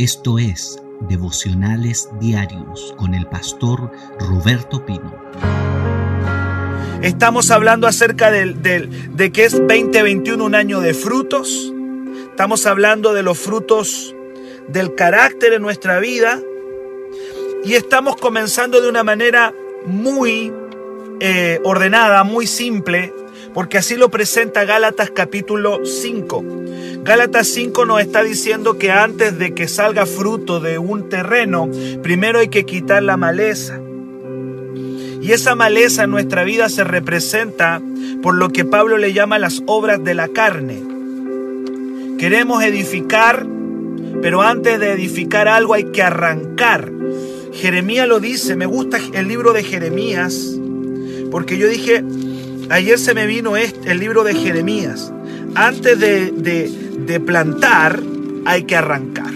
Esto es Devocionales Diarios con el pastor Roberto Pino. Estamos hablando acerca de, que es 2021 un año de frutos. Estamos hablando de los frutos del carácter en nuestra vida. Y estamos comenzando de una manera muy eh, ordenada, muy simple, porque así lo presenta Gálatas capítulo 5. Gálatas 5 nos está diciendo que antes de que salga fruto de un terreno, primero hay que quitar la maleza. Y esa maleza en nuestra vida se representa por lo que Pablo le llama las obras de la carne. Queremos edificar, pero antes de edificar algo hay que arrancar. Jeremías lo dice, me gusta el libro de Jeremías, porque yo dije, ayer se me vino este, el libro de Jeremías. Antes de, de plantar hay que arrancar.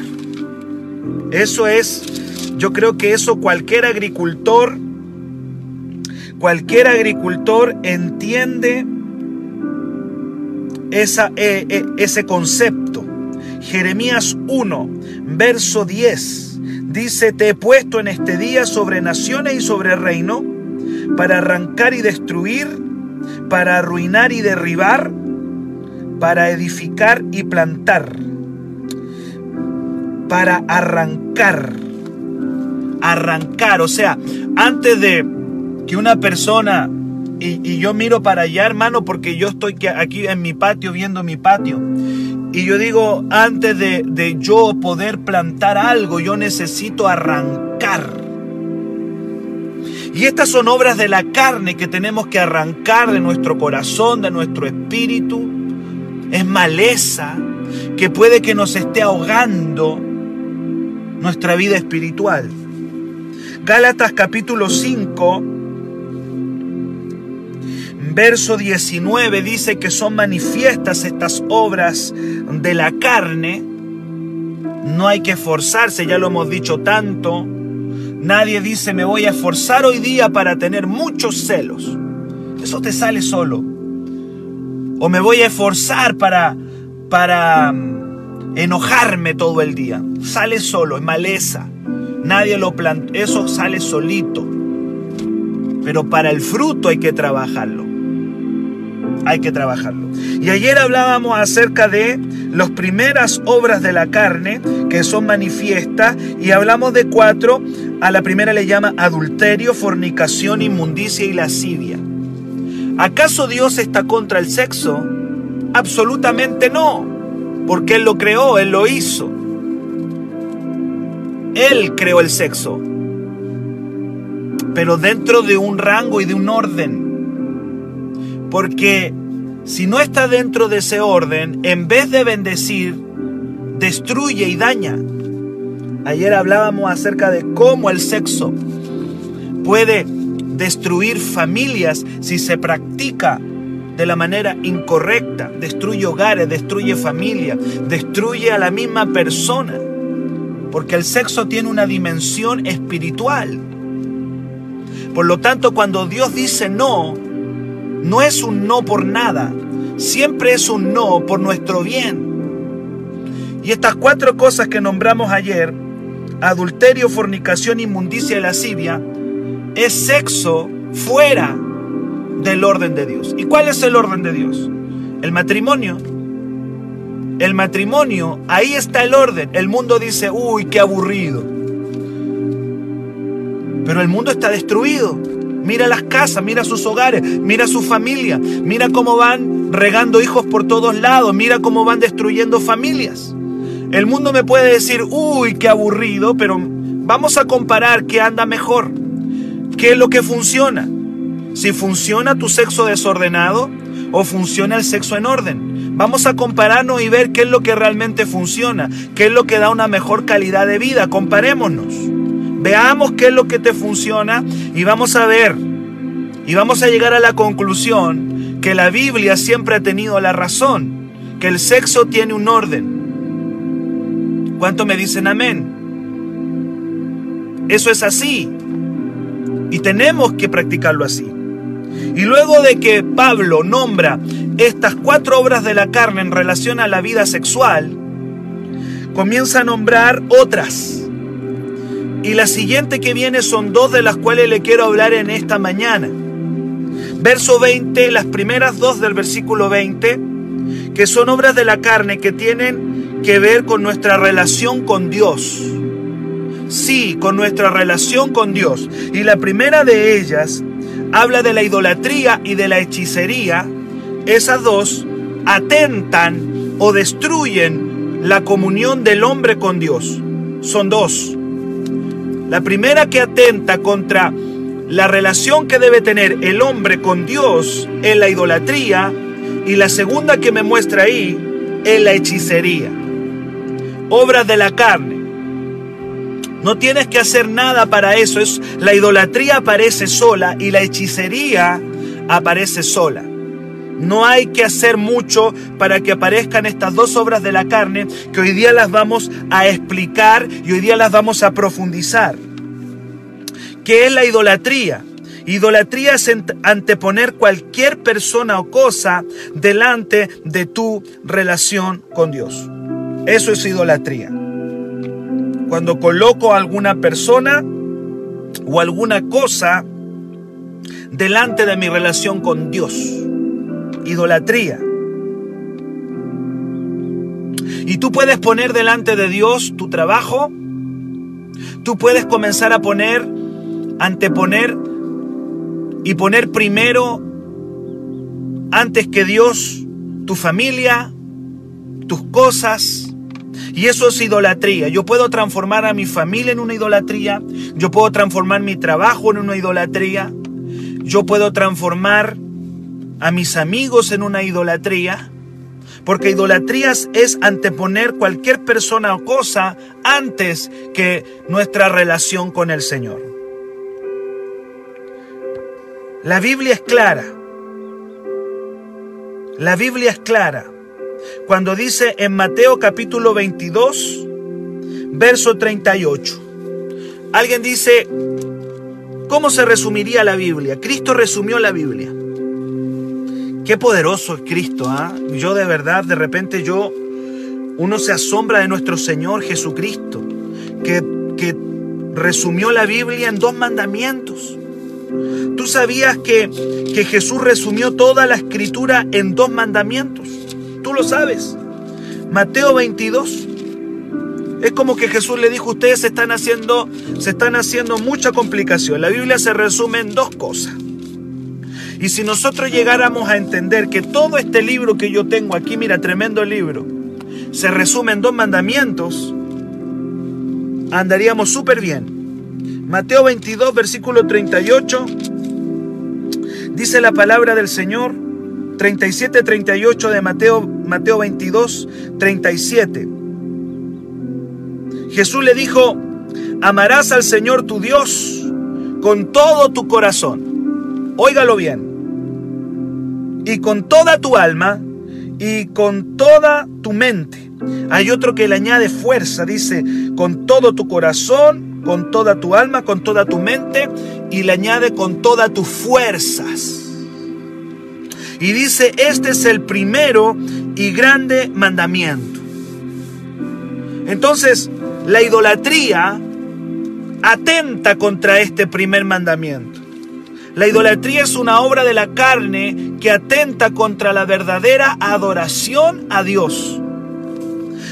Eso es, yo creo que eso cualquier agricultor, cualquier agricultor entiende esa, eh, eh, ese concepto. Jeremías 1, verso 10, dice, te he puesto en este día sobre naciones y sobre reino, para arrancar y destruir, para arruinar y derribar, para edificar y plantar, para arrancar, arrancar, o sea, antes de que una persona, y, yo miro para allá, hermano, porque yo estoy aquí en mi patio viendo mi patio, y yo digo, antes de, de yo poder plantar algo, yo necesito arrancar. Y estas son obras de la carne que tenemos que arrancar de nuestro corazón, de nuestro espíritu. Es maleza que puede que nos esté ahogando nuestra vida espiritual. Gálatas capítulo 5, verso 19 dice que son manifiestas estas obras de la carne. No hay que esforzarse, ya lo hemos dicho tanto. Nadie dice me voy a esforzar hoy día para tener muchos celos. Eso te sale solo. O me voy a esforzar para para mm, enojarme todo el día. Sale solo, es maleza. Nadie lo planta, eso sale solito. Pero para el fruto hay que trabajarlo. Hay que trabajarlo. Y ayer hablábamos acerca de las primeras obras de la carne que son manifiestas y hablamos de cuatro. A la primera le llama adulterio, fornicación, inmundicia y lascivia. ¿Acaso Dios está contra el sexo? Absolutamente no, porque Él lo creó, Él lo hizo. Él creó el sexo, pero dentro de un rango y de un orden. Porque si no está dentro de ese orden, en vez de bendecir, destruye y daña. Ayer hablábamos acerca de cómo el sexo puede destruir familias si se practica de la manera incorrecta, destruye hogares, destruye familia, destruye a la misma persona, porque el sexo tiene una dimensión espiritual. Por lo tanto, cuando Dios dice no, no es un no por nada, siempre es un no por nuestro bien. Y estas cuatro cosas que nombramos ayer, adulterio, fornicación, inmundicia y lascivia, es sexo fuera del orden de Dios. ¿Y cuál es el orden de Dios? El matrimonio. El matrimonio, ahí está el orden. El mundo dice, uy, qué aburrido. Pero el mundo está destruido. Mira las casas, mira sus hogares, mira su familia, mira cómo van regando hijos por todos lados, mira cómo van destruyendo familias. El mundo me puede decir, uy, qué aburrido, pero vamos a comparar qué anda mejor, qué es lo que funciona si funciona tu sexo desordenado o funciona el sexo en orden. Vamos a compararnos y ver qué es lo que realmente funciona, qué es lo que da una mejor calidad de vida. Comparémonos. Veamos qué es lo que te funciona y vamos a ver y vamos a llegar a la conclusión que la Biblia siempre ha tenido la razón, que el sexo tiene un orden. ¿Cuánto me dicen amén? Eso es así y tenemos que practicarlo así. Y luego de que Pablo nombra estas cuatro obras de la carne en relación a la vida sexual, comienza a nombrar otras. Y la siguiente que viene son dos de las cuales le quiero hablar en esta mañana. Verso 20, las primeras dos del versículo 20, que son obras de la carne que tienen que ver con nuestra relación con Dios. Sí, con nuestra relación con Dios. Y la primera de ellas habla de la idolatría y de la hechicería. Esas dos atentan o destruyen la comunión del hombre con Dios. Son dos. La primera que atenta contra la relación que debe tener el hombre con Dios es la idolatría y la segunda que me muestra ahí es la hechicería. Obras de la carne. No tienes que hacer nada para eso. Es, la idolatría aparece sola y la hechicería aparece sola. No hay que hacer mucho para que aparezcan estas dos obras de la carne que hoy día las vamos a explicar y hoy día las vamos a profundizar. ¿Qué es la idolatría? Idolatría es anteponer cualquier persona o cosa delante de tu relación con Dios. Eso es idolatría. Cuando coloco a alguna persona o alguna cosa delante de mi relación con Dios. Idolatría. Y tú puedes poner delante de Dios tu trabajo. Tú puedes comenzar a poner, anteponer y poner primero, antes que Dios, tu familia, tus cosas. Y eso es idolatría. Yo puedo transformar a mi familia en una idolatría. Yo puedo transformar mi trabajo en una idolatría. Yo puedo transformar a mis amigos en una idolatría. Porque idolatrías es anteponer cualquier persona o cosa antes que nuestra relación con el Señor. La Biblia es clara. La Biblia es clara. Cuando dice en Mateo capítulo 22, verso 38. Alguien dice, ¿cómo se resumiría la Biblia? Cristo resumió la Biblia. Qué poderoso es Cristo, ¿ah? Yo de verdad, de repente yo, uno se asombra de nuestro Señor Jesucristo, que, que resumió la Biblia en dos mandamientos. ¿Tú sabías que, que Jesús resumió toda la escritura en dos mandamientos? Tú lo sabes. Mateo 22. Es como que Jesús le dijo, ustedes se están haciendo, se están haciendo mucha complicación. La Biblia se resume en dos cosas. Y si nosotros llegáramos a entender que todo este libro que yo tengo aquí, mira, tremendo libro, se resume en dos mandamientos, andaríamos súper bien. Mateo 22, versículo 38, dice la palabra del Señor, 37, 38 de Mateo, Mateo 22, 37. Jesús le dijo, amarás al Señor tu Dios con todo tu corazón. Óigalo bien. Y con toda tu alma y con toda tu mente. Hay otro que le añade fuerza, dice, con todo tu corazón con toda tu alma, con toda tu mente y le añade con todas tus fuerzas. Y dice, este es el primero y grande mandamiento. Entonces, la idolatría atenta contra este primer mandamiento. La idolatría es una obra de la carne que atenta contra la verdadera adoración a Dios.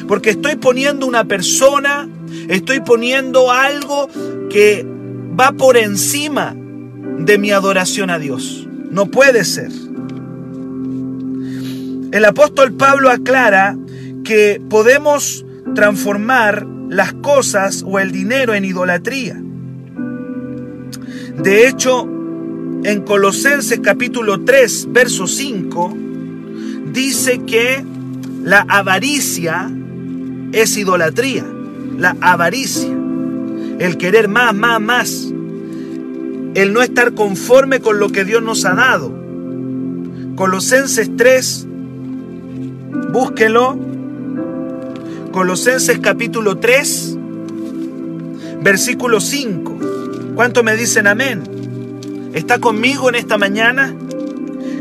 Porque estoy poniendo una persona Estoy poniendo algo que va por encima de mi adoración a Dios. No puede ser. El apóstol Pablo aclara que podemos transformar las cosas o el dinero en idolatría. De hecho, en Colosenses capítulo 3, verso 5, dice que la avaricia es idolatría la avaricia, el querer más, más, más, el no estar conforme con lo que Dios nos ha dado. Colosenses 3, búsquelo. Colosenses capítulo 3, versículo 5. ¿Cuánto me dicen amén? ¿Está conmigo en esta mañana?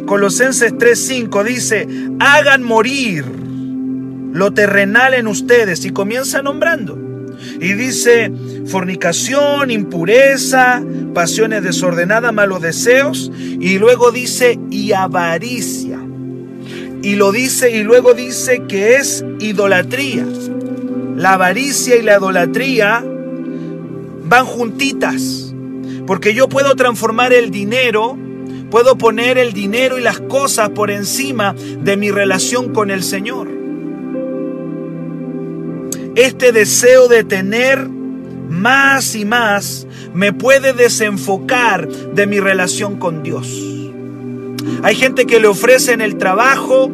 Colosenses 3:5 dice, hagan morir lo terrenal en ustedes y comienza nombrando. Y dice fornicación, impureza, pasiones desordenadas, malos deseos. Y luego dice y avaricia. Y lo dice y luego dice que es idolatría. La avaricia y la idolatría van juntitas. Porque yo puedo transformar el dinero, puedo poner el dinero y las cosas por encima de mi relación con el Señor. Este deseo de tener más y más me puede desenfocar de mi relación con Dios. Hay gente que le ofrece en el trabajo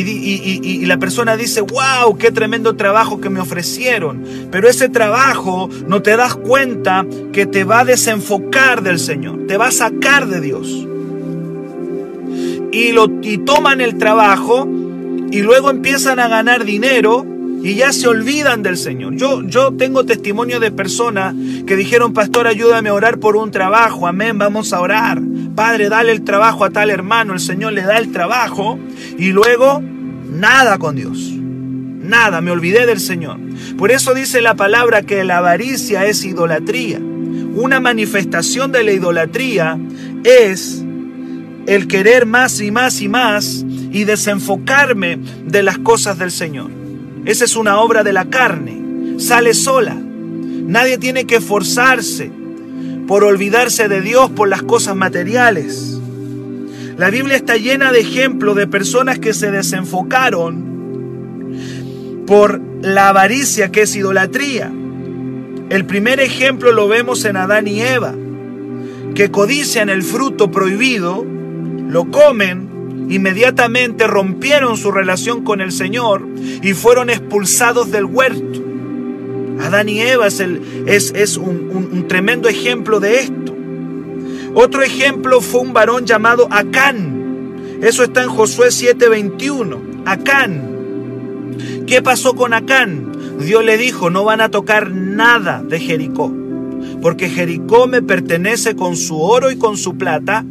y, la persona dice, wow, qué tremendo trabajo que me ofrecieron. Pero ese trabajo no te das cuenta que te va a desenfocar del Señor, te va a sacar de Dios. Y, lo, y toman el trabajo y luego empiezan a ganar dinero y ya se olvidan del Señor. Yo, yo tengo testimonio de personas que dijeron, pastor, ayúdame a orar por un trabajo, amén, vamos a orar. Padre, dale el trabajo a tal hermano, el Señor le da el trabajo y luego nada con Dios. Nada, me olvidé del Señor. Por eso dice la palabra que la avaricia es idolatría. Una manifestación de la idolatría es el querer más y más y más y desenfocarme de las cosas del Señor. Esa es una obra de la carne. Sale sola. Nadie tiene que esforzarse por olvidarse de Dios por las cosas materiales. La Biblia está llena de ejemplos de personas que se desenfocaron por la avaricia que es idolatría. El primer ejemplo lo vemos en Adán y Eva, que codician el fruto prohibido, lo comen inmediatamente rompieron su relación con el Señor y fueron expulsados del huerto. Adán y Eva es, es, un, un tremendo ejemplo de esto. Otro ejemplo fue un varón llamado Acán. Eso está en Josué 7:21. Acán. ¿Qué pasó con Acán? Dios le dijo, no van a tocar nada de Jericó, porque Jericó me pertenece con su oro y con su plata,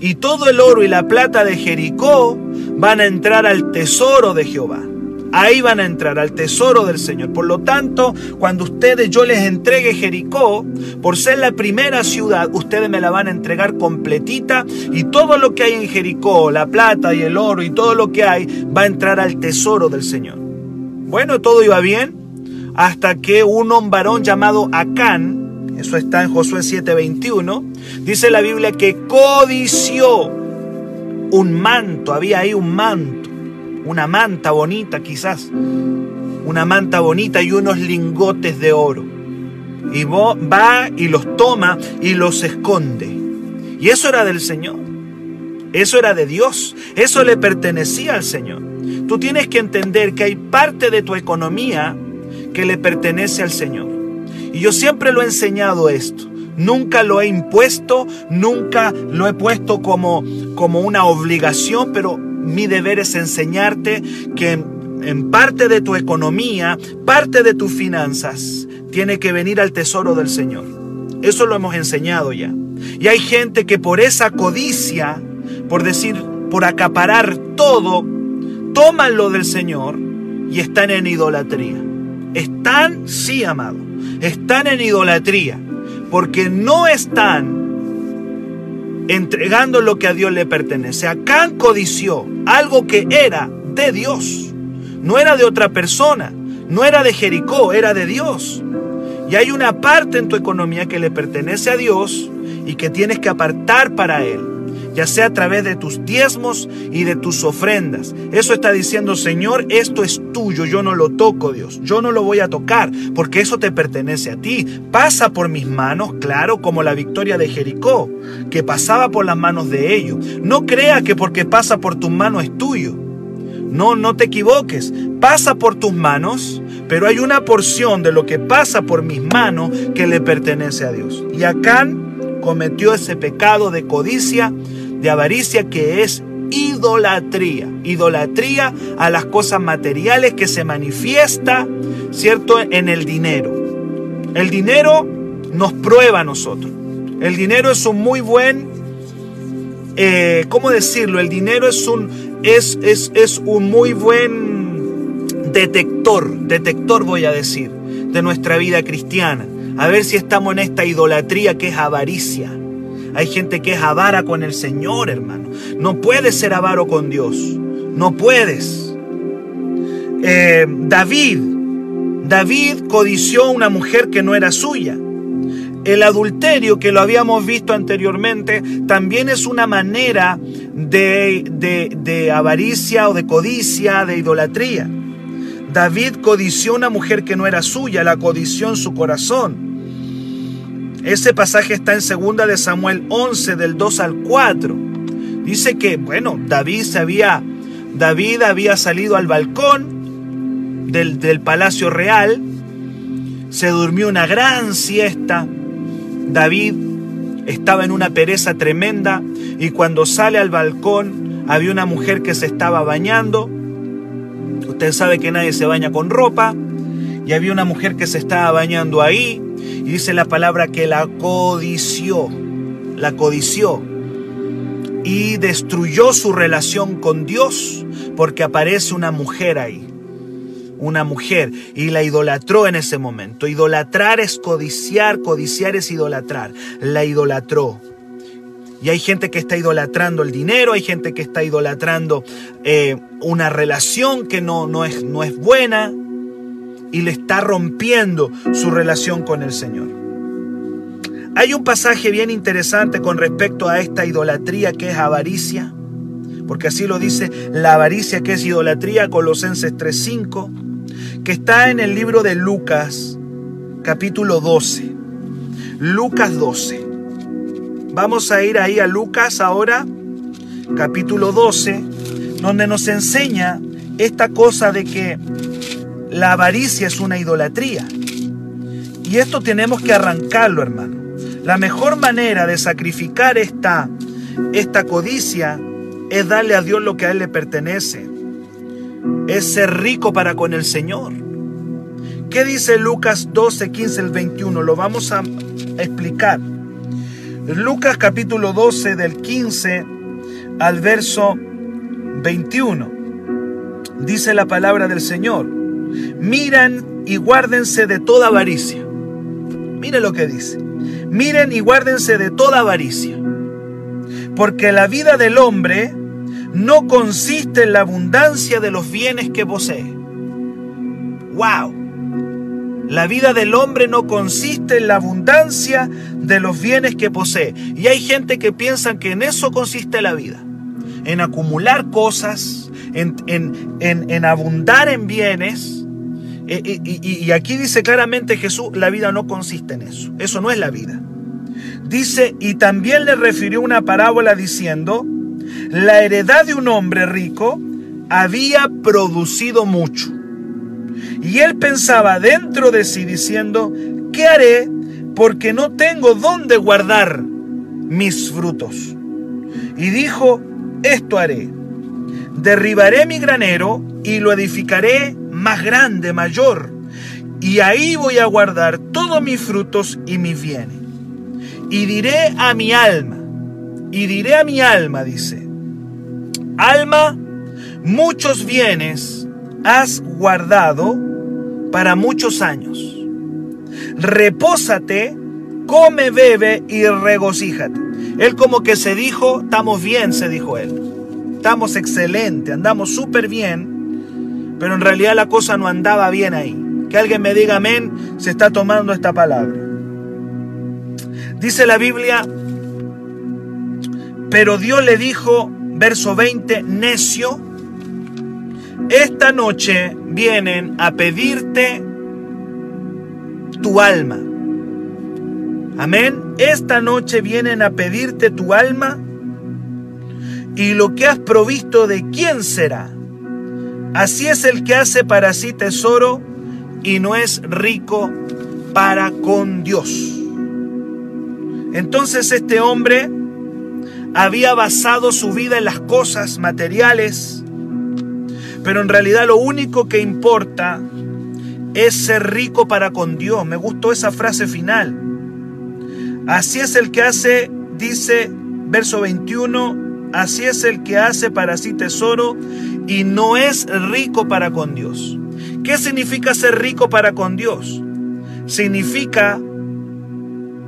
y todo el oro y la plata de Jericó van a entrar al tesoro de Jehová. Ahí van a entrar al tesoro del Señor. Por lo tanto, cuando ustedes yo les entregue Jericó, por ser la primera ciudad, ustedes me la van a entregar completita y todo lo que hay en Jericó, la plata y el oro y todo lo que hay, va a entrar al tesoro del Señor. Bueno, todo iba bien hasta que un varón llamado Acán, eso está en Josué 7:21, dice la Biblia que codició un manto, había ahí un manto, una manta bonita quizás, una manta bonita y unos lingotes de oro. Y va y los toma y los esconde. Y eso era del Señor. Eso era de Dios. Eso le pertenecía al Señor. Tú tienes que entender que hay parte de tu economía que le pertenece al Señor. Y yo siempre lo he enseñado esto. Nunca lo he impuesto, nunca lo he puesto como, como una obligación, pero mi deber es enseñarte que en, parte de tu economía, parte de tus finanzas, tiene que venir al tesoro del Señor. Eso lo hemos enseñado ya. Y hay gente que por esa codicia, por decir, por acaparar todo, toman lo del Señor y están en idolatría. Están, sí, amado, están en idolatría, porque no están entregando lo que a Dios le pertenece. Acán codició algo que era de Dios, no era de otra persona, no era de Jericó, era de Dios. Y hay una parte en tu economía que le pertenece a Dios y que tienes que apartar para Él ya sea a través de tus diezmos y de tus ofrendas. Eso está diciendo, Señor, esto es tuyo, yo no lo toco, Dios, yo no lo voy a tocar, porque eso te pertenece a ti. Pasa por mis manos, claro, como la victoria de Jericó, que pasaba por las manos de ellos. No crea que porque pasa por tus manos es tuyo. No, no te equivoques. Pasa por tus manos, pero hay una porción de lo que pasa por mis manos que le pertenece a Dios. Y Acán cometió ese pecado de codicia de avaricia que es idolatría. Idolatría a las cosas materiales que se manifiesta, ¿cierto?, en el dinero. El dinero nos prueba a nosotros. El dinero es un muy buen, eh, ¿cómo decirlo? El dinero es un, es, es, es un muy buen detector, detector voy a decir, de nuestra vida cristiana. A ver si estamos en esta idolatría que es avaricia. Hay gente que es avara con el Señor, hermano. No puedes ser avaro con Dios. No puedes. Eh, David, David codició una mujer que no era suya. El adulterio que lo habíamos visto anteriormente también es una manera de, de, avaricia o de codicia, de idolatría. David codició una mujer que no era suya, la codició en su corazón. Ese pasaje está en 2 de Samuel 11 del 2 al 4. Dice que, bueno, David se había David había salido al balcón del, del palacio real, se durmió una gran siesta. David estaba en una pereza tremenda y cuando sale al balcón había una mujer que se estaba bañando. Usted sabe que nadie se baña con ropa y había una mujer que se estaba bañando ahí y dice la palabra que la codició, la codició y destruyó su relación con Dios porque aparece una mujer ahí. Una mujer y la idolatró en ese momento. Idolatrar es codiciar, codiciar es idolatrar. La idolatró. Y hay gente que está idolatrando el dinero, hay gente que está idolatrando eh, una relación que no, no, es, no es buena, y le está rompiendo su relación con el Señor. Hay un pasaje bien interesante con respecto a esta idolatría que es avaricia, porque así lo dice la avaricia que es idolatría, Colosenses 3:5, que está en el libro de Lucas, capítulo 12. Lucas 12. Vamos a ir ahí a Lucas ahora, capítulo 12, donde nos enseña esta cosa de que la avaricia es una idolatría. Y esto tenemos que arrancarlo, hermano. La mejor manera de sacrificar esta, esta codicia es darle a Dios lo que a Él le pertenece. Es ser rico para con el Señor. ¿Qué dice Lucas 12, 15 el 21? Lo vamos a explicar. Lucas capítulo 12 del 15 al verso 21. Dice la palabra del Señor. Miren y guárdense de toda avaricia. Mire lo que dice. Miren y guárdense de toda avaricia. Porque la vida del hombre no consiste en la abundancia de los bienes que posee. ¡Wow! La vida del hombre no consiste en la abundancia de los bienes que posee. Y hay gente que piensa que en eso consiste la vida. En acumular cosas, en, en, en abundar en bienes y, aquí dice claramente Jesús, la vida no consiste en eso. Eso no es la vida. Dice, y también le refirió una parábola diciendo, la heredad de un hombre rico había producido mucho. Y él pensaba dentro de sí diciendo, ¿qué haré? Porque no tengo dónde guardar mis frutos. Y dijo, esto haré. Derribaré mi granero y lo edificaré más grande, mayor. Y ahí voy a guardar todos mis frutos y mis bienes. Y diré a mi alma, y diré a mi alma, dice, alma, muchos bienes has guardado para muchos años. Repósate, come, bebe y regocíjate. Él como que se dijo, estamos bien, se dijo él. Estamos excelente, andamos súper bien pero en realidad la cosa no andaba bien ahí. Que alguien me diga amén, se está tomando esta palabra. Dice la Biblia, pero Dios le dijo, verso 20, necio, esta noche vienen a pedirte tu alma. Amén. Esta noche vienen a pedirte tu alma y lo que has provisto de quién será. Así es el que hace para sí tesoro y no es rico para con Dios. Entonces este hombre había basado su vida en las cosas materiales, pero en realidad lo único que importa es ser rico para con Dios. Me gustó esa frase final. Así es el que hace, dice verso 21, así es el que hace para sí tesoro y no es rico para con Dios. ¿Qué significa ser rico para con Dios? Significa,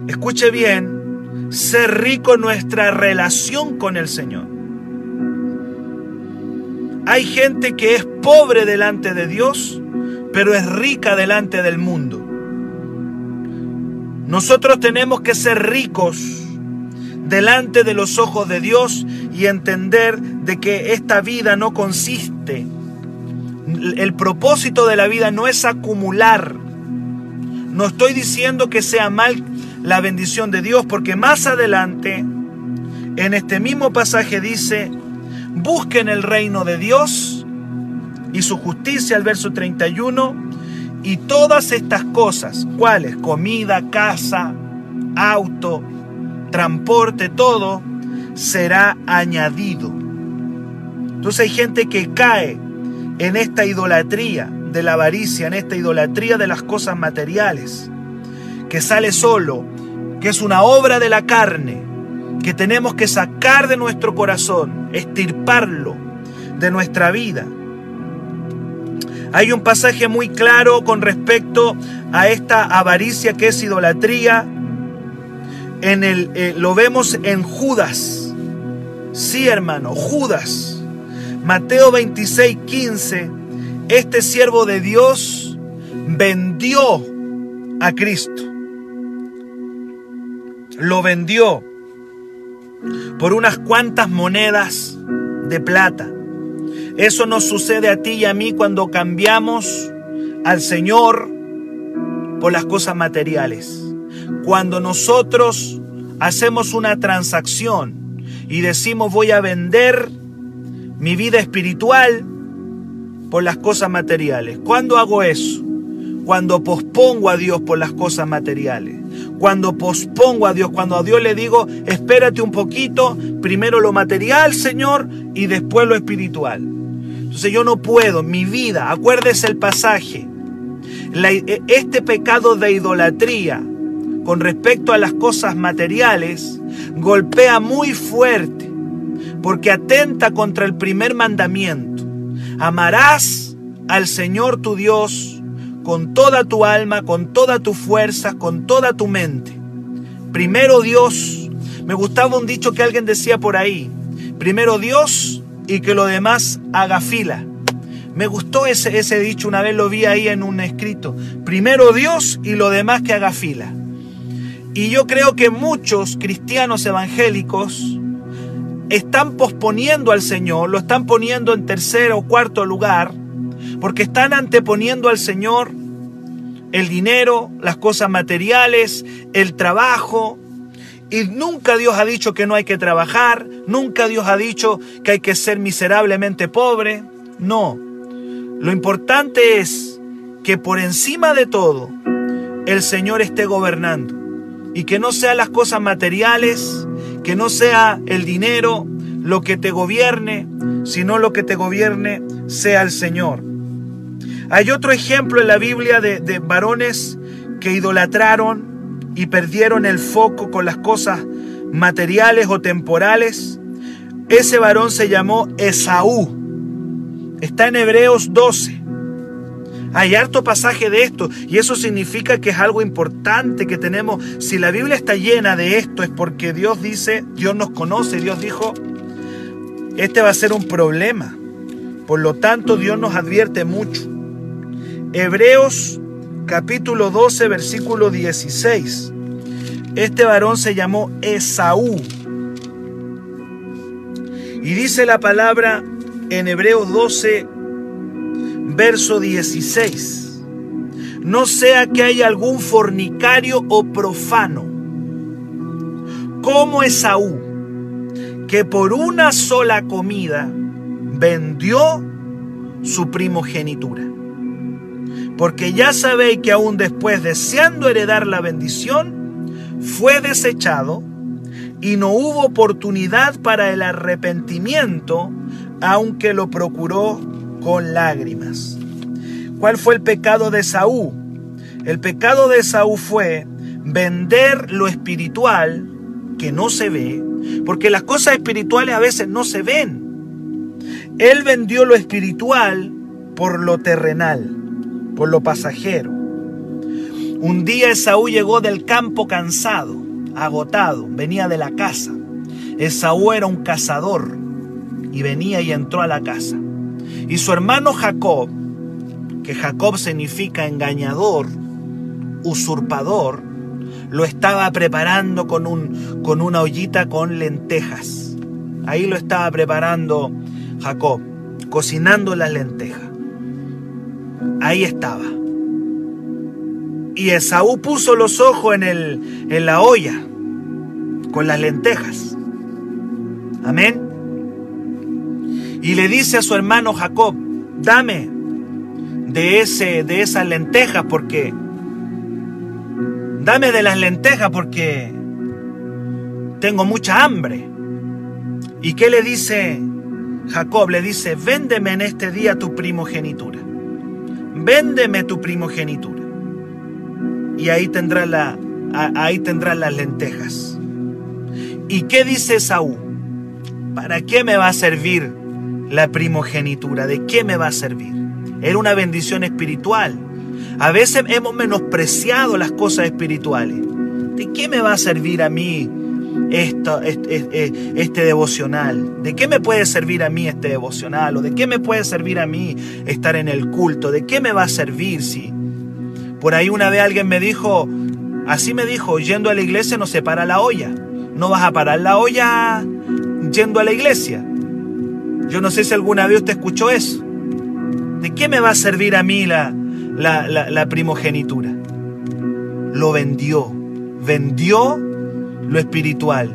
escuche bien, ser rico en nuestra relación con el Señor. Hay gente que es pobre delante de Dios, pero es rica delante del mundo. Nosotros tenemos que ser ricos delante de los ojos de Dios y entender de que esta vida no consiste. El propósito de la vida no es acumular. No estoy diciendo que sea mal la bendición de Dios, porque más adelante, en este mismo pasaje dice, busquen el reino de Dios y su justicia, al verso 31, y todas estas cosas, ¿cuáles? Comida, casa, auto, transporte, todo, será añadido. Entonces hay gente que cae en esta idolatría de la avaricia, en esta idolatría de las cosas materiales, que sale solo, que es una obra de la carne, que tenemos que sacar de nuestro corazón, estirparlo de nuestra vida. Hay un pasaje muy claro con respecto a esta avaricia que es idolatría. En el, eh, lo vemos en Judas. Sí, hermano, Judas. Mateo 26, 15. Este siervo de Dios vendió a Cristo. Lo vendió por unas cuantas monedas de plata. Eso nos sucede a ti y a mí cuando cambiamos al Señor por las cosas materiales. Cuando nosotros hacemos una transacción y decimos voy a vender mi vida espiritual por las cosas materiales. ¿Cuándo hago eso? Cuando pospongo a Dios por las cosas materiales. Cuando pospongo a Dios, cuando a Dios le digo, espérate un poquito, primero lo material, Señor, y después lo espiritual. Entonces yo no puedo, mi vida, acuérdese el pasaje, e, este pecado de idolatría con respecto a las cosas materiales golpea muy fuerte porque atenta contra el primer mandamiento. Amarás al Señor tu Dios con toda tu alma, con toda tu fuerza, con toda tu mente. Primero Dios, me gustaba un dicho que alguien decía por ahí, primero Dios y que lo demás haga fila. Me gustó ese, ese dicho, una vez lo vi ahí en un escrito. Primero Dios y lo demás que haga fila. Y yo creo que muchos cristianos evangélicos están posponiendo al Señor, lo están poniendo en tercer o cuarto lugar, porque están anteponiendo al Señor el dinero, las cosas materiales, el trabajo, y nunca Dios ha dicho que no hay que trabajar, nunca Dios ha dicho que hay que ser miserablemente pobre. No. Lo importante es que por encima de todo el Señor esté gobernando y que no sean las cosas materiales, que no sea el dinero lo que te gobierne, sino lo que te gobierne sea el Señor. Hay otro ejemplo en la Biblia de, de varones que idolatraron y perdieron el foco con las cosas materiales o temporales, ese varón se llamó Esaú. Está en Hebreos 12. Hay harto pasaje de esto y eso significa que es algo importante que tenemos. Si la Biblia está llena de esto es porque Dios dice, Dios nos conoce, Dios dijo, este va a ser un problema. Por lo tanto, Dios nos advierte mucho. Hebreos capítulo 12, versículo 16. Este varón se llamó Esaú. Y dice la palabra en Hebreos 12, verso 16. No sea que haya algún fornicario o profano, como Esaú, que por una sola comida vendió su primogenitura. Porque ya sabéis que aún después, deseando heredar la bendición, fue desechado y no hubo oportunidad para el arrepentimiento, aunque lo procuró con lágrimas. ¿Cuál fue el pecado de Saúl? El pecado de Saúl fue vender lo espiritual que no se ve, porque las cosas espirituales a veces no se ven. Él vendió lo espiritual por lo terrenal. por lo pasajero. Un día Esaú llegó del campo cansado, agotado, venía de la casa. Esaú era un cazador y venía y entró a la casa. Y su hermano Jacob, que Jacob significa engañador, usurpador, lo estaba preparando con, un, con una ollita con lentejas. Ahí lo estaba preparando Jacob, cocinando las lentejas. Ahí estaba. Y Esaú puso los ojos en, el, en la olla con las lentejas. Amén. Y le dice a su hermano Jacob, dame de, ese, de esas lentejas porque... Dame de las lentejas porque tengo mucha hambre. ¿Y qué le dice Jacob? Le dice, véndeme en este día tu primogenitura. Véndeme tu primogenitura. Y ahí tendrás la, ahí tendrás las lentejas. ¿Y qué dice Saúl? ¿Para qué me va a servir la primogenitura? ¿De qué me va a servir? Era una bendición espiritual. A veces hemos menospreciado las cosas espirituales. ¿De qué me va a servir a mí esto, este, este, devocional? ¿De qué me puede servir a mí este devocional? ¿O de qué me puede servir a mí estar en el culto? ¿De qué me va a servir si? Por ahí una vez alguien me dijo, así me dijo, yendo a la iglesia no se para la olla. No vas a parar la olla yendo a la iglesia. Yo no sé si alguna vez usted escuchó eso. ¿De qué me va a servir a mí la, la, primogenitura? Lo vendió. Vendió lo espiritual.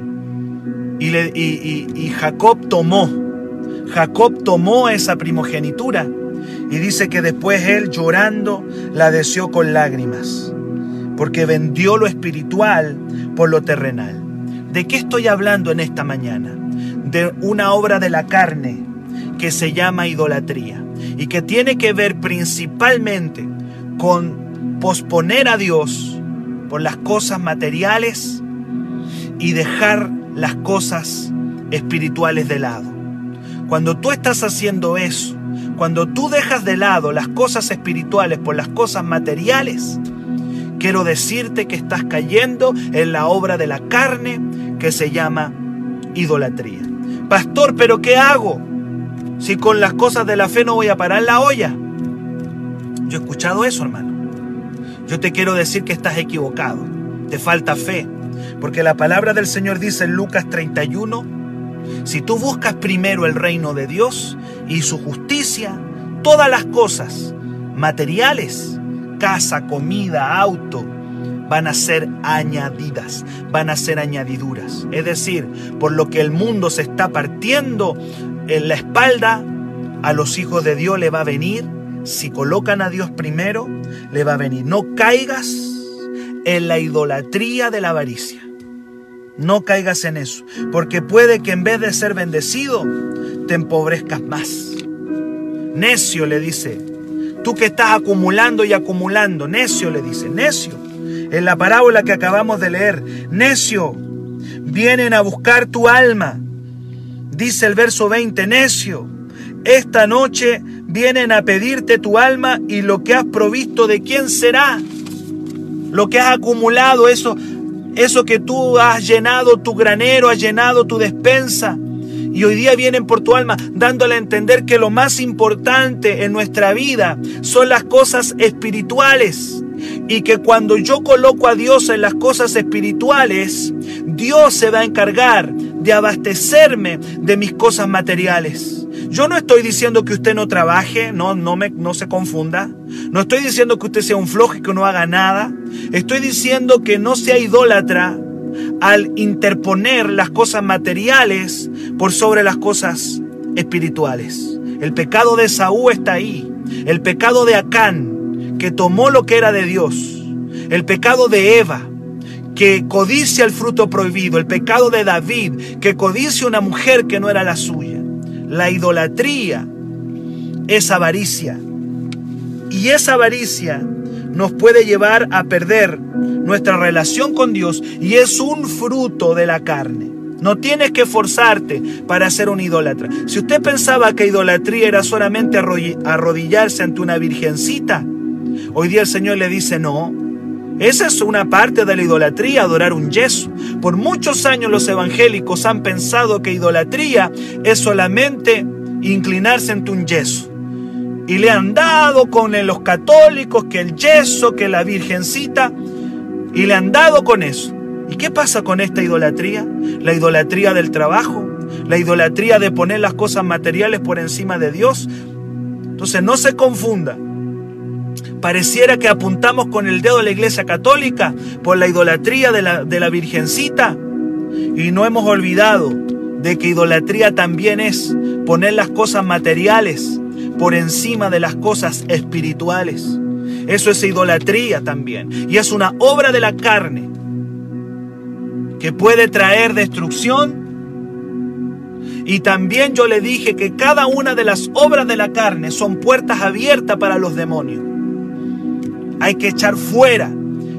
Y, le, y, Jacob tomó. Jacob tomó esa primogenitura. Y dice que después él llorando la deseó con lágrimas. Porque vendió lo espiritual por lo terrenal. ¿De qué estoy hablando en esta mañana? De una obra de la carne que se llama idolatría y que tiene que ver principalmente con posponer a Dios por las cosas materiales y dejar las cosas espirituales de lado. Cuando tú estás haciendo eso, cuando tú dejas de lado las cosas espirituales por las cosas materiales, quiero decirte que estás cayendo en la obra de la carne que se llama idolatría. Pastor, pero ¿qué hago? Si con las cosas de la fe no voy a parar la olla. Yo he escuchado eso, hermano. Yo te quiero decir que estás equivocado. Te falta fe. Porque la palabra del Señor dice en Lucas 31, si tú buscas primero el reino de Dios y su justicia, todas las cosas materiales, casa, comida, auto, van a ser añadidas, van a ser añadiduras. Es decir, por lo que el mundo se está partiendo en la espalda, a los hijos de Dios le va a venir, si colocan a Dios primero, le va a venir. No caigas en la idolatría de la avaricia. No caigas en eso, porque puede que en vez de ser bendecido, te empobrezcas más. Necio le dice, tú que estás acumulando y acumulando, necio le dice, necio. En la parábola que acabamos de leer, necio, vienen a buscar tu alma Dice el verso 20, necio, esta noche vienen a pedirte tu alma y lo que has provisto de quién será. Lo que has acumulado, eso, eso que tú has llenado tu granero, has llenado tu despensa. Y hoy día vienen por tu alma dándole a entender que lo más importante en nuestra vida son las cosas espirituales. Y que cuando yo coloco a Dios en las cosas espirituales, Dios se va a encargar de abastecerme de mis cosas materiales. Yo no estoy diciendo que usted no trabaje, no, no, me, no se confunda. No estoy diciendo que usted sea un flojo y que no haga nada. Estoy diciendo que no sea idólatra al interponer las cosas materiales por sobre las cosas espirituales. El pecado de Saúl está ahí. El pecado de Acán, que tomó lo que era de Dios. El pecado de Eva, que codicia el fruto prohibido, el pecado de David, que codicia una mujer que no era la suya. La idolatría es avaricia. Y esa avaricia nos puede llevar a perder nuestra relación con Dios y es un fruto de la carne. No tienes que forzarte para ser un idólatra. Si usted pensaba que idolatría era solamente arrodillarse ante una virgencita, Hoy día el Señor le dice, no, esa es una parte de la idolatría, adorar un yeso. Por muchos años los evangélicos han pensado que idolatría es solamente inclinarse ante un yeso. Y le han dado con los católicos que el yeso, que la virgencita, y le han dado con eso. ¿Y qué pasa con esta idolatría? La idolatría del trabajo, la idolatría de poner las cosas materiales por encima de Dios. Entonces no se confunda. Pareciera que apuntamos con el dedo a la iglesia católica por la idolatría de la, de la virgencita y no hemos olvidado de que idolatría también es poner las cosas materiales por encima de las cosas espirituales. Eso es idolatría también. Y es una obra de la carne que puede traer destrucción. Y también yo le dije que cada una de las obras de la carne son puertas abiertas para los demonios. Hay que echar fuera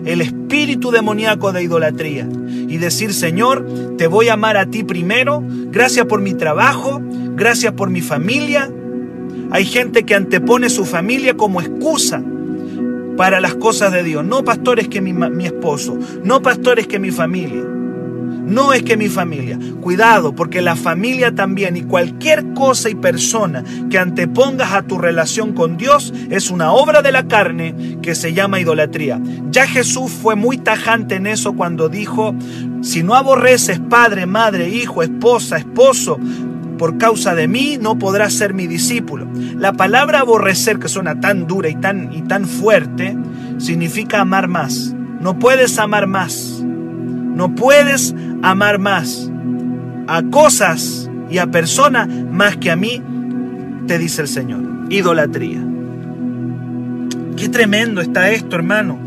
el espíritu demoníaco de idolatría y decir, Señor, te voy a amar a ti primero, gracias por mi trabajo, gracias por mi familia. Hay gente que antepone su familia como excusa para las cosas de Dios. No pastores que mi, mi esposo, no pastores que mi familia. No es que mi familia. Cuidado, porque la familia también y cualquier cosa y persona que antepongas a tu relación con Dios es una obra de la carne que se llama idolatría. Ya Jesús fue muy tajante en eso cuando dijo, si no aborreces padre, madre, hijo, esposa, esposo, por causa de mí no podrás ser mi discípulo. La palabra aborrecer, que suena tan dura y tan, y tan fuerte, significa amar más. No puedes amar más. No puedes amar más a cosas y a personas más que a mí, te dice el Señor. Idolatría. Qué tremendo está esto, hermano.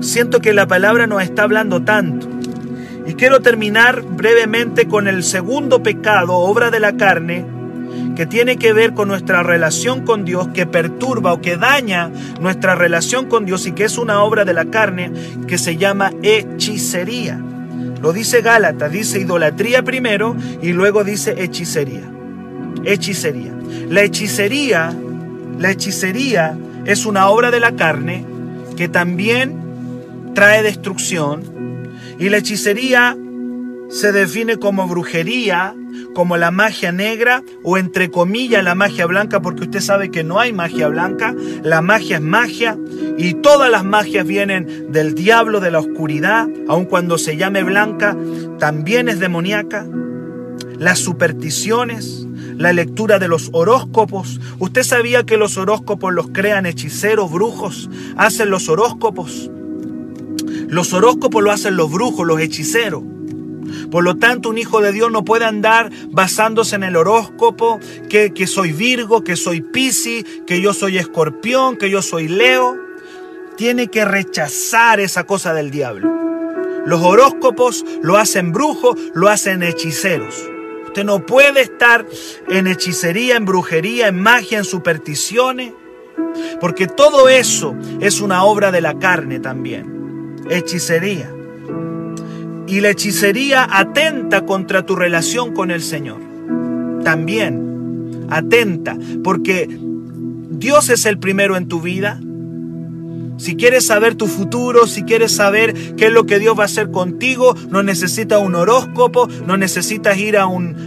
Siento que la palabra nos está hablando tanto. Y quiero terminar brevemente con el segundo pecado, obra de la carne, que tiene que ver con nuestra relación con Dios, que perturba o que daña nuestra relación con Dios y que es una obra de la carne que se llama hechicería. Lo dice Gálatas, dice idolatría primero y luego dice hechicería. Hechicería. La hechicería, la hechicería es una obra de la carne que también trae destrucción y la hechicería se define como brujería, como la magia negra o entre comillas la magia blanca, porque usted sabe que no hay magia blanca, la magia es magia y todas las magias vienen del diablo, de la oscuridad, aun cuando se llame blanca, también es demoníaca. Las supersticiones, la lectura de los horóscopos. ¿Usted sabía que los horóscopos los crean hechiceros, brujos? Hacen los horóscopos. Los horóscopos lo hacen los brujos, los hechiceros. Por lo tanto, un hijo de Dios no puede andar basándose en el horóscopo, que, soy Virgo, que soy Piscis, que yo soy Escorpión, que yo soy Leo. Tiene que rechazar esa cosa del diablo. Los horóscopos lo hacen brujos, lo hacen hechiceros. Usted no puede estar en hechicería, en brujería, en magia, en supersticiones, porque todo eso es una obra de la carne también. Hechicería. Y la hechicería atenta contra tu relación con el Señor. También atenta, porque Dios es el primero en tu vida. Si quieres saber tu futuro, si quieres saber qué es lo que Dios va a hacer contigo, no necesitas un horóscopo, no necesitas ir a,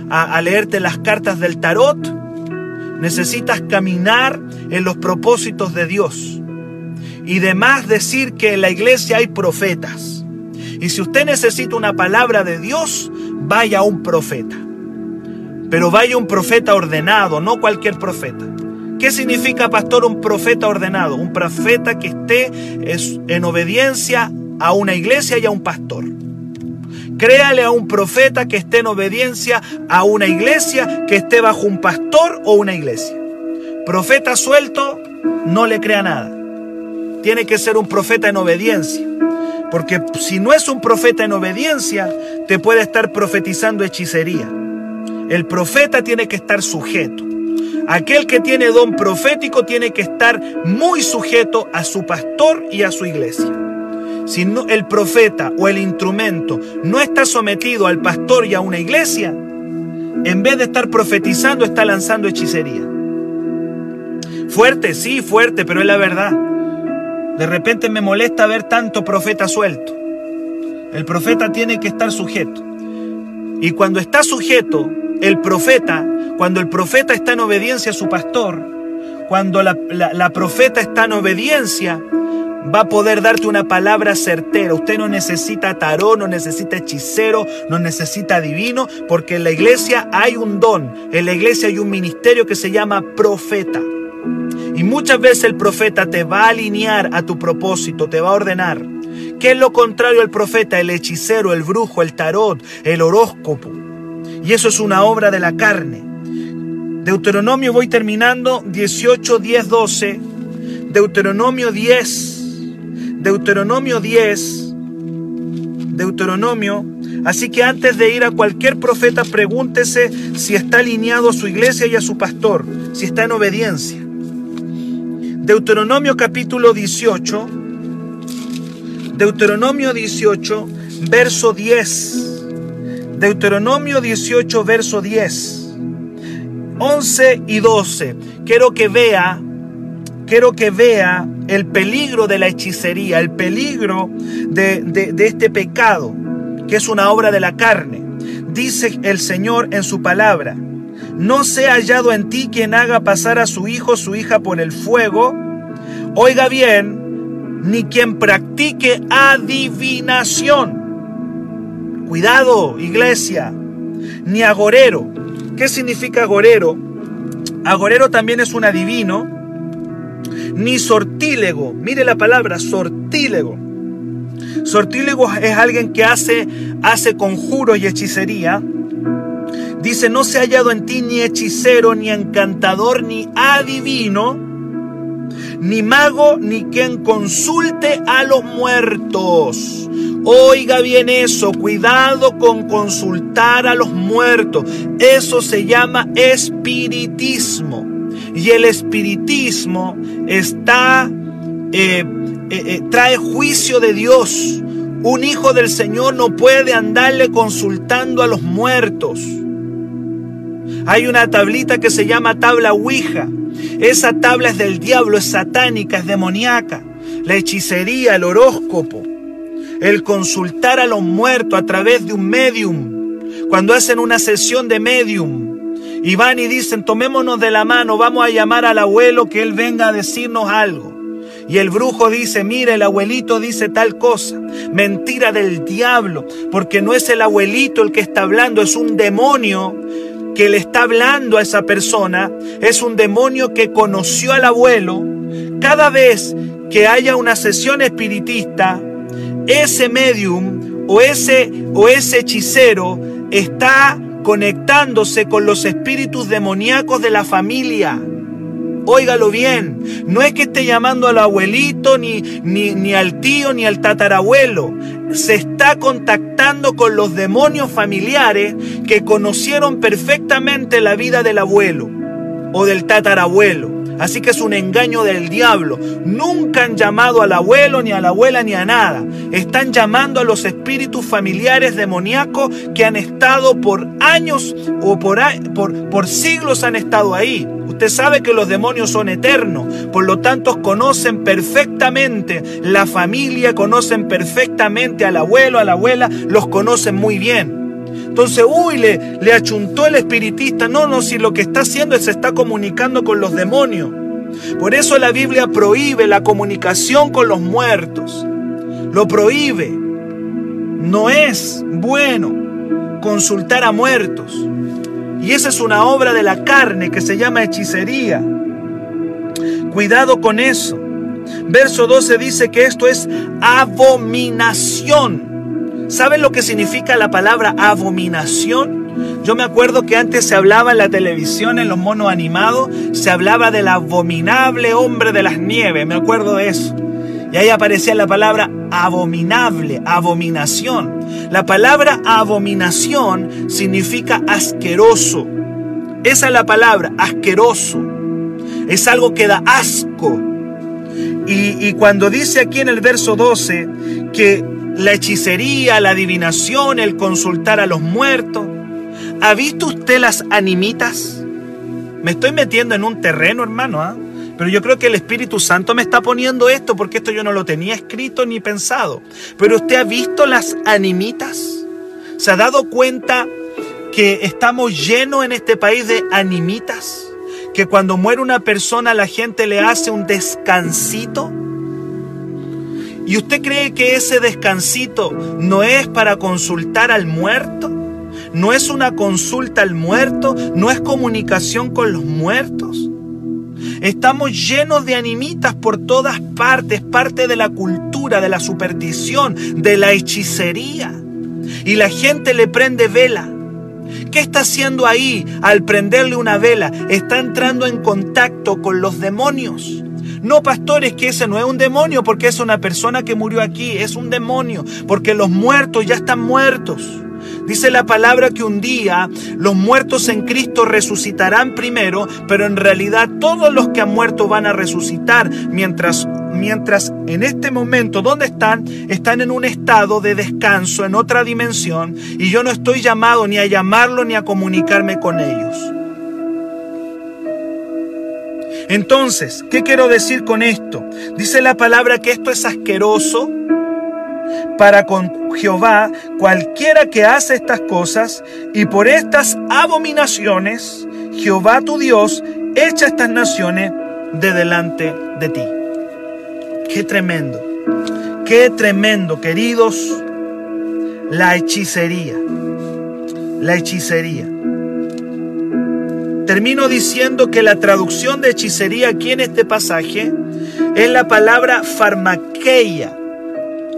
a leerte las cartas del tarot. Necesitas caminar en los propósitos de Dios. Y demás decir que en la iglesia hay profetas. Y si usted necesita una palabra de Dios, vaya a un profeta. Pero vaya un profeta ordenado, no cualquier profeta. ¿Qué significa, pastor, un profeta ordenado? Un profeta que esté en obediencia a una iglesia y a un pastor. Créale a un profeta que esté en obediencia a una iglesia, que esté bajo un pastor o una iglesia. Profeta suelto, no le crea nada. Tiene que ser un profeta en obediencia. Porque si no es un profeta en obediencia, te puede estar profetizando hechicería. El profeta tiene que estar sujeto. Aquel que tiene don profético tiene que estar muy sujeto a su pastor y a su iglesia. Si no, el profeta o el instrumento no está sometido al pastor y a una iglesia, en vez de estar profetizando, está lanzando hechicería. Fuerte, sí, fuerte, pero es la verdad. De repente me molesta ver tanto profeta suelto. El profeta tiene que estar sujeto. Y cuando está sujeto, el profeta, cuando el profeta está en obediencia a su pastor, cuando la, la profeta está en obediencia, va a poder darte una palabra certera. Usted no necesita tarón, no necesita hechicero, no necesita divino, porque en la iglesia hay un don, en la iglesia hay un ministerio que se llama profeta. Y muchas veces el profeta te va a alinear a tu propósito, te va a ordenar. ¿Qué es lo contrario al profeta? El hechicero, el brujo, el tarot, el horóscopo. Y eso es una obra de la carne. Deuteronomio, voy terminando, 18, 10, 12. Deuteronomio 10. Deuteronomio 10. Deuteronomio. Así que antes de ir a cualquier profeta, pregúntese si está alineado a su iglesia y a su pastor, si está en obediencia. Deuteronomio capítulo 18. Deuteronomio 18, verso 10. Deuteronomio 18, verso 10. 11 y 12. Quiero que vea, quiero que vea el peligro de la hechicería, el peligro de, de este pecado, que es una obra de la carne. Dice el Señor en su palabra, no sea hallado en ti quien haga pasar a su hijo o su hija por el fuego. Oiga bien, ni quien practique adivinación. Cuidado, iglesia. Ni agorero. ¿Qué significa agorero? Agorero también es un adivino. Ni sortílego. Mire la palabra, sortílego. Sortílego es alguien que hace, hace conjuros y hechicería. Dice, no se ha hallado en ti ni hechicero, ni encantador, ni adivino, ni mago, ni quien consulte a los muertos. Oiga bien eso, cuidado con consultar a los muertos. Eso se llama espiritismo. Y el espiritismo está, eh, eh, eh, trae juicio de Dios. Un hijo del Señor no puede andarle consultando a los muertos. Hay una tablita que se llama tabla Ouija. Esa tabla es del diablo, es satánica, es demoníaca. La hechicería, el horóscopo, el consultar a los muertos a través de un medium. Cuando hacen una sesión de medium y van y dicen, tomémonos de la mano, vamos a llamar al abuelo que él venga a decirnos algo. Y el brujo dice, mira, el abuelito dice tal cosa. Mentira del diablo, porque no es el abuelito el que está hablando, es un demonio que le está hablando a esa persona es un demonio que conoció al abuelo. Cada vez que haya una sesión espiritista, ese medium o ese, o ese hechicero está conectándose con los espíritus demoníacos de la familia. Óigalo bien, no es que esté llamando al abuelito, ni, ni, ni al tío, ni al tatarabuelo. Se está contactando con los demonios familiares que conocieron perfectamente la vida del abuelo o del tatarabuelo. Así que es un engaño del diablo. Nunca han llamado al abuelo, ni a la abuela, ni a nada. Están llamando a los espíritus familiares demoníacos que han estado por años o por, por, por siglos han estado ahí. Usted sabe que los demonios son eternos, por lo tanto conocen perfectamente la familia, conocen perfectamente al abuelo, a la abuela, los conocen muy bien. Entonces, uy, le, le achuntó el espiritista. No, no, si lo que está haciendo es se está comunicando con los demonios. Por eso la Biblia prohíbe la comunicación con los muertos. Lo prohíbe. No es bueno consultar a muertos. Y esa es una obra de la carne que se llama hechicería. Cuidado con eso. Verso 12 dice que esto es abominación. ¿Saben lo que significa la palabra abominación? Yo me acuerdo que antes se hablaba en la televisión, en los monos animados, se hablaba del abominable hombre de las nieves, me acuerdo de eso. Y ahí aparecía la palabra abominable, abominación. La palabra abominación significa asqueroso. Esa es la palabra, asqueroso. Es algo que da asco. Y, y cuando dice aquí en el verso 12 que la hechicería, la adivinación, el consultar a los muertos. ¿Ha visto usted las animitas? Me estoy metiendo en un terreno, hermano, ¿ah? Pero yo creo que el Espíritu Santo me está poniendo esto porque esto yo no lo tenía escrito ni pensado. Pero usted ha visto las animitas. ¿Se ha dado cuenta que estamos llenos en este país de animitas? Que cuando muere una persona la gente le hace un descansito. ¿Y usted cree que ese descansito no es para consultar al muerto? ¿No es una consulta al muerto? ¿No es comunicación con los muertos? Estamos llenos de animitas por todas partes, parte de la cultura, de la superstición, de la hechicería. Y la gente le prende vela. ¿Qué está haciendo ahí al prenderle una vela? Está entrando en contacto con los demonios. No, pastores, que ese no es un demonio porque es una persona que murió aquí, es un demonio porque los muertos ya están muertos. Dice la palabra que un día los muertos en Cristo resucitarán primero, pero en realidad todos los que han muerto van a resucitar mientras mientras en este momento ¿dónde están están en un estado de descanso en otra dimensión y yo no estoy llamado ni a llamarlo ni a comunicarme con ellos. Entonces, ¿qué quiero decir con esto? Dice la palabra que esto es asqueroso para con Jehová cualquiera que hace estas cosas, y por estas abominaciones Jehová tu Dios echa estas naciones de delante de ti. Qué tremendo, qué tremendo, queridos, la hechicería, la hechicería. Termino diciendo que la traducción de hechicería aquí en este pasaje es la palabra farmaqueia.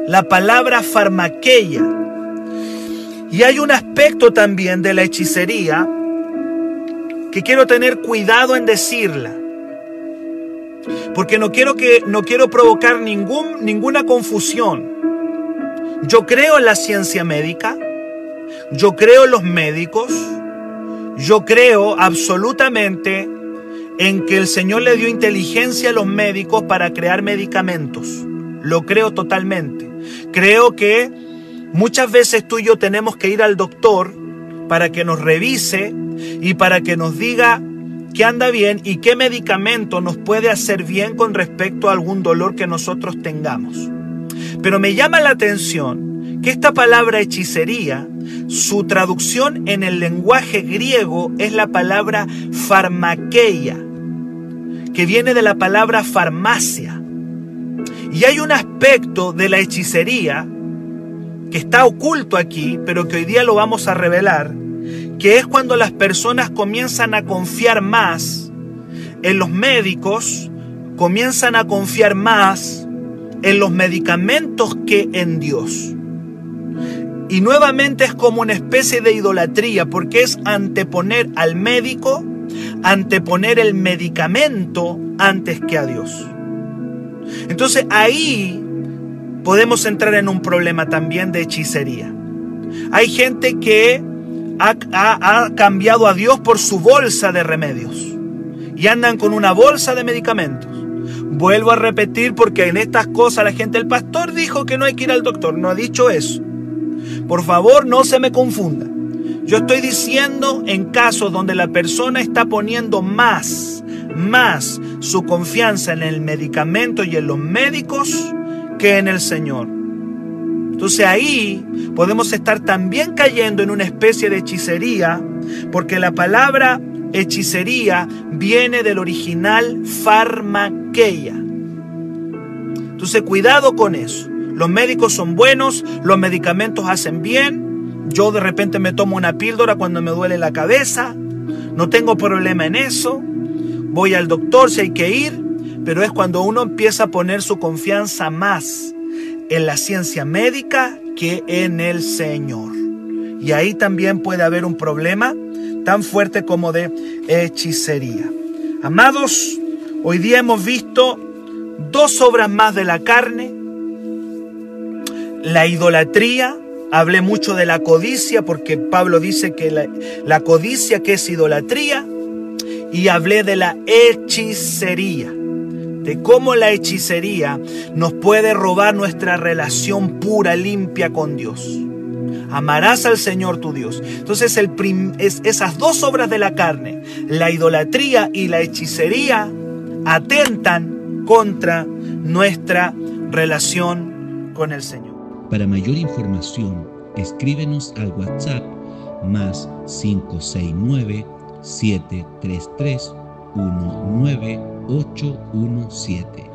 La palabra farmaqueia. Y hay un aspecto también de la hechicería que quiero tener cuidado en decirla. Porque no quiero que no quiero provocar ningún, ninguna confusión. Yo creo en la ciencia médica. Yo creo en los médicos. Yo creo absolutamente en que el Señor le dio inteligencia a los médicos para crear medicamentos. Lo creo totalmente. Creo que muchas veces tú y yo tenemos que ir al doctor para que nos revise y para que nos diga qué anda bien y qué medicamento nos puede hacer bien con respecto a algún dolor que nosotros tengamos. Pero me llama la atención que esta palabra hechicería su traducción en el lenguaje griego es la palabra farmaqueia, que viene de la palabra farmacia. Y hay un aspecto de la hechicería que está oculto aquí, pero que hoy día lo vamos a revelar, que es cuando las personas comienzan a confiar más en los médicos, comienzan a confiar más en los medicamentos que en Dios. Y nuevamente es como una especie de idolatría, porque es anteponer al médico, anteponer el medicamento antes que a Dios. Entonces ahí podemos entrar en un problema también de hechicería. Hay gente que ha, cambiado a Dios por su bolsa de remedios y andan con una bolsa de medicamentos. Vuelvo a repetir porque en estas cosas la gente, el pastor dijo que no hay que ir al doctor, no ha dicho eso. Por favor, no se me confunda. Yo estoy diciendo en casos donde la persona está poniendo más, más su confianza en el medicamento y en los médicos que en el Señor. Entonces ahí podemos estar también cayendo en una especie de hechicería, porque la palabra hechicería viene del original farmaqueia. Entonces cuidado con eso. Los médicos son buenos, los medicamentos hacen bien. Yo de repente me tomo una píldora cuando me duele la cabeza. No tengo problema en eso. Voy al doctor si hay que ir. Pero es cuando uno empieza a poner su confianza más en la ciencia médica que en el Señor. Y ahí también puede haber un problema tan fuerte como de hechicería. Amados, hoy día hemos visto dos obras más de la carne la idolatría, hablé mucho de la codicia porque Pablo dice que la, codicia que es idolatría y hablé de la hechicería, de cómo la hechicería nos puede robar nuestra relación pura, limpia con Dios. Amarás al Señor tu Dios. Entonces el es, esas dos obras de la carne, la idolatría y la hechicería, atentan contra nuestra relación con el Señor. Para mayor información, escríbenos al WhatsApp más 569 733 19817